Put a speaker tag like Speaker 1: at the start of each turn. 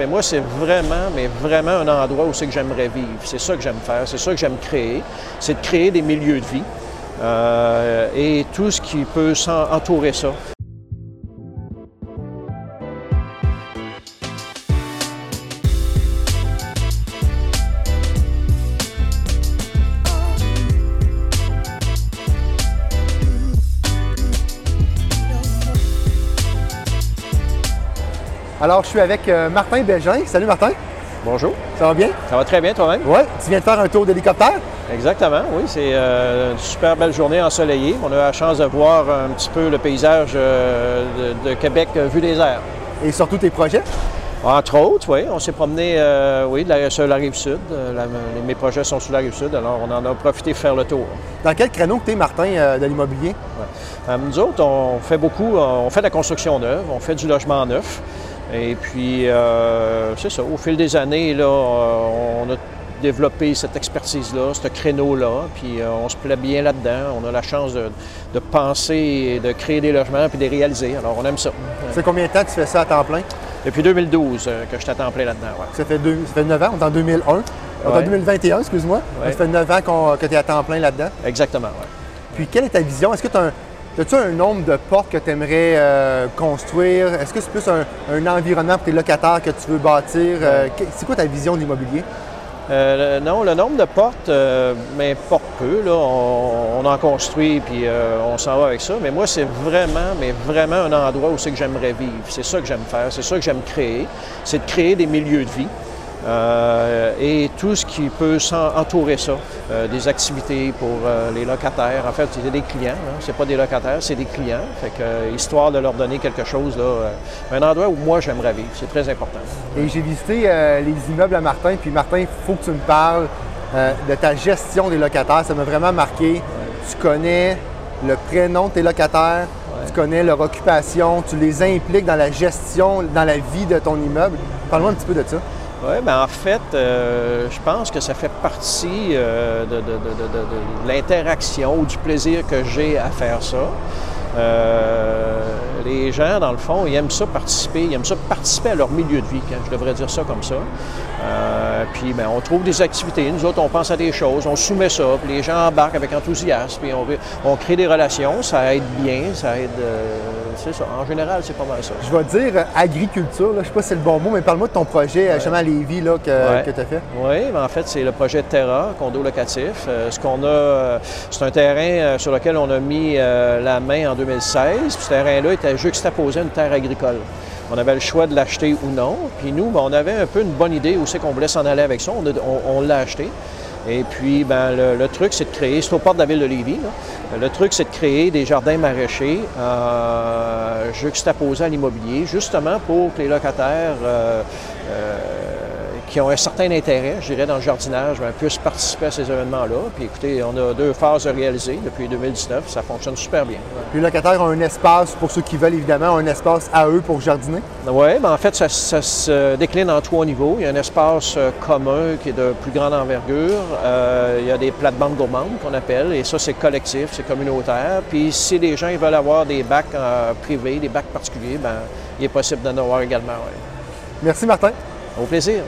Speaker 1: Mais moi, c'est vraiment, mais vraiment un endroit où c'est que j'aimerais vivre. C'est ça que j'aime faire, c'est ça que j'aime créer. C'est de créer des milieux de vie euh, et tout ce qui peut entourer ça.
Speaker 2: Alors, je suis avec euh, Martin Bégin. Salut Martin.
Speaker 1: Bonjour.
Speaker 2: Ça va bien?
Speaker 1: Ça va très bien toi-même?
Speaker 2: Oui. Tu viens de faire un tour d'hélicoptère?
Speaker 1: Exactement, oui. C'est euh, une super belle journée ensoleillée. On a eu la chance de voir un petit peu le paysage euh, de, Québec vu des airs.
Speaker 2: Et surtout tes projets?
Speaker 1: Entre autres, oui. On s'est promené oui, sur la rive sud. mes projets sont sur la rive sud, alors on en a profité pour faire le tour.
Speaker 2: Dans quel créneau que tu es, Martin, de l'immobilier?
Speaker 1: nous autres, on fait beaucoup, on fait de la construction neuve, on fait du logement neuf. Et puis, euh, c'est ça, au fil des années, là, euh, on a développé cette expertise-là, ce créneau-là, puis euh, on se plaît bien là-dedans. On a la chance de, penser et de créer des logements puis de les réaliser. Alors, on aime ça.
Speaker 2: Ça fait combien de temps que tu fais ça à temps plein?
Speaker 1: Depuis 2012 que je suis à temps plein là-dedans, ouais.
Speaker 2: Ça fait, deux, ça fait 9 ans, on est en 2001. On est en 2021, excuse-moi. Ça fait 9 ans que tu es à temps plein là-dedans.
Speaker 1: Exactement, oui.
Speaker 2: Puis, quelle est ta vision? Est-ce que tu as un As-tu un nombre de portes que tu aimerais euh, construire? Est-ce que c'est plus un, environnement pour tes locataires que tu veux bâtir? Euh, c'est quoi ta vision de l'immobilier?
Speaker 1: Euh, non, le nombre de portes m'importe peu. Là. On, en construit puis on s'en va avec ça. Mais moi, c'est vraiment, mais vraiment un endroit où c'est que j'aimerais vivre. C'est ça que j'aime faire, c'est ça que j'aime créer. C'est de créer des milieux de vie. Euh, et tout ce qui peut entourer ça, euh, des activités pour euh, les locataires. En fait, c'est des clients, hein. c'est pas des locataires, c'est des clients. Fait que, histoire de leur donner quelque chose, là, un endroit où moi j'aimerais vivre, c'est très important.
Speaker 2: Et j'ai visité les immeubles à Martin, puis Martin, il faut que tu me parles de ta gestion des locataires. Ça m'a vraiment marqué. Tu connais le prénom de tes locataires, tu connais leur occupation, tu les impliques dans la gestion, dans la vie de ton immeuble. Parle-moi un petit peu de ça.
Speaker 1: Oui, bien en fait, euh, je pense que ça fait partie euh, de, l'interaction ou du plaisir que j'ai à faire ça. Euh, les gens, dans le fond, ils aiment ça participer, ils aiment ça participer à leur milieu de vie, je devrais dire ça comme ça. Puis ben, on trouve des activités, nous autres, on pense à des choses, on soumet ça, puis les gens embarquent avec enthousiasme, puis on, on crée des relations, ça aide bien, ça aide c'est ça. En général, c'est pas mal ça.
Speaker 2: Je vais dire euh, agriculture, là. je sais pas si c'est le bon mot, mais parle-moi de ton projet, euh, justement à Lévis, là, que, tu as fait.
Speaker 1: Oui, ben, en fait, c'est le projet Terra, condo locatif. Euh, ce qu'on a, c'est un terrain sur lequel on a mis la main en 2016. ce terrain-là était juxtaposé à une terre agricole. On avait le choix de l'acheter ou non. Puis nous, ben, on avait un peu une bonne idée où c'est qu'on voulait s'en aller avec ça. On, l'a acheté. Et puis, ben, le, truc, c'est de créer, c'est au port de la ville de Lévis, le truc, c'est de créer des jardins maraîchers euh, juxtaposés à l'immobilier, justement pour que les locataires euh, euh, qui ont un certain intérêt, je dirais, dans le jardinage, ben, puissent participer à ces événements-là. Puis écoutez, on a deux phases réalisées depuis 2019. Ça fonctionne super bien.
Speaker 2: Les locataires ont un espace, pour ceux qui veulent évidemment, un espace à eux pour jardiner?
Speaker 1: Oui, ben, en fait, ça, se décline en trois niveaux. Il y a un espace euh, commun qui est de plus grande envergure. Euh, il y a des plates-bandes gourmandes qu'on appelle, et ça, c'est collectif, c'est communautaire. Puis si les gens ils veulent avoir des bacs euh, privés, des bacs particuliers, ben, il est possible d'en avoir également.
Speaker 2: Merci, Martin.
Speaker 1: Au plaisir.